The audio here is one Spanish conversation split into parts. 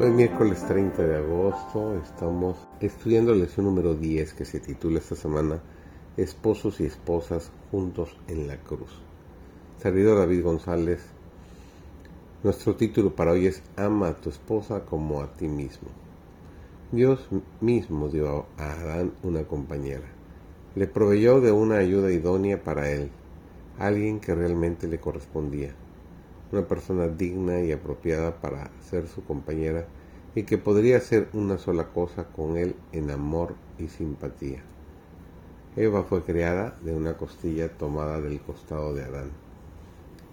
Hoy miércoles 30 de agosto estamos estudiando la lección número 10 que se titula esta semana Esposos y esposas juntos en la cruz. Servidor David González, nuestro título para hoy es Ama a tu esposa como a ti mismo. Dios mismo dio a Adán una compañera. Le proveyó de una ayuda idónea para él, alguien que realmente le correspondía una persona digna y apropiada para ser su compañera y que podría hacer una sola cosa con él en amor y simpatía. Eva fue creada de una costilla tomada del costado de Adán.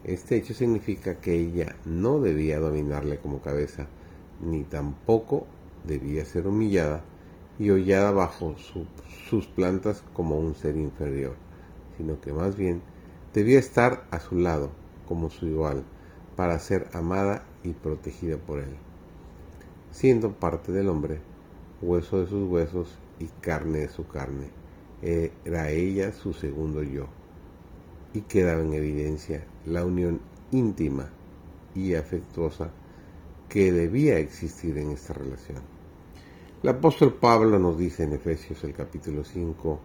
Este hecho significa que ella no debía dominarle como cabeza, ni tampoco debía ser humillada y hollada bajo sus plantas como un ser inferior, sino que más bien debía estar a su lado como su igual, para ser amada y protegida por él, siendo parte del hombre, hueso de sus huesos y carne de su carne. Era ella su segundo yo, y quedaba en evidencia la unión íntima y afectuosa que debía existir en esta relación. El apóstol Pablo nos dice en Efesios el capítulo 5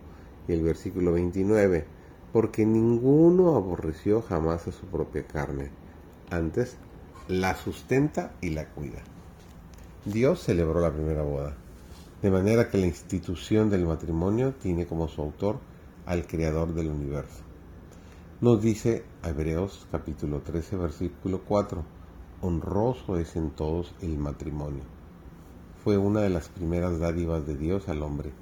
y el versículo 29, porque ninguno aborreció jamás a su propia carne, antes la sustenta y la cuida. Dios celebró la primera boda, de manera que la institución del matrimonio tiene como su autor al Creador del universo. Nos dice Hebreos capítulo 13 versículo 4, honroso es en todos el matrimonio. Fue una de las primeras dádivas de Dios al hombre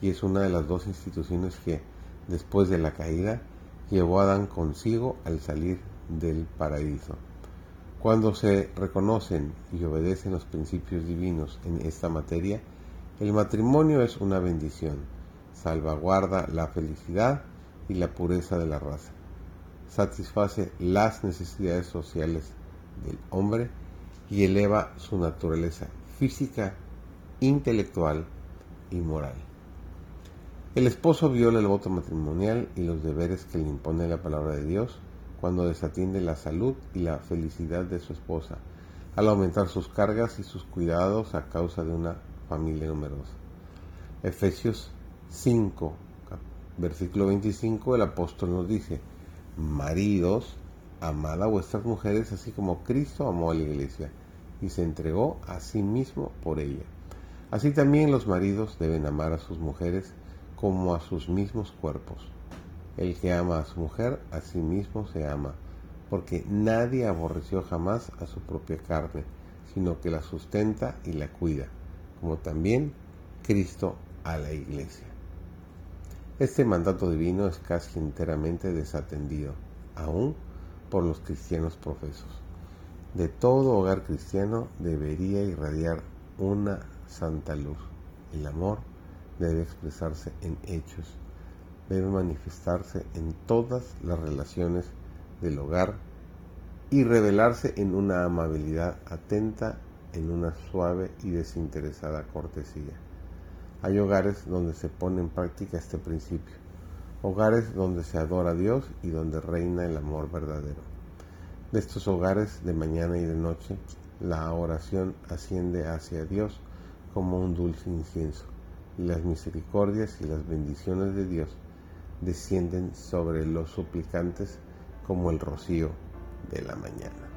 y es una de las dos instituciones que, después de la caída, llevó a Adán consigo al salir del paraíso. Cuando se reconocen y obedecen los principios divinos en esta materia, el matrimonio es una bendición, salvaguarda la felicidad y la pureza de la raza, satisface las necesidades sociales del hombre y eleva su naturaleza física, intelectual y moral. El esposo viola el voto matrimonial y los deberes que le impone la palabra de Dios cuando desatiende la salud y la felicidad de su esposa, al aumentar sus cargas y sus cuidados a causa de una familia numerosa. Efesios 5, versículo 25, el apóstol nos dice, maridos, amad a vuestras mujeres así como Cristo amó a la iglesia y se entregó a sí mismo por ella. Así también los maridos deben amar a sus mujeres como a sus mismos cuerpos. El que ama a su mujer, a sí mismo se ama, porque nadie aborreció jamás a su propia carne, sino que la sustenta y la cuida, como también Cristo a la iglesia. Este mandato divino es casi enteramente desatendido, aún por los cristianos profesos. De todo hogar cristiano debería irradiar una santa luz. El amor debe expresarse en hechos debe manifestarse en todas las relaciones del hogar y revelarse en una amabilidad atenta, en una suave y desinteresada cortesía. Hay hogares donde se pone en práctica este principio, hogares donde se adora a Dios y donde reina el amor verdadero. De estos hogares de mañana y de noche, la oración asciende hacia Dios como un dulce incienso, y las misericordias y las bendiciones de Dios descienden sobre los suplicantes como el rocío de la mañana.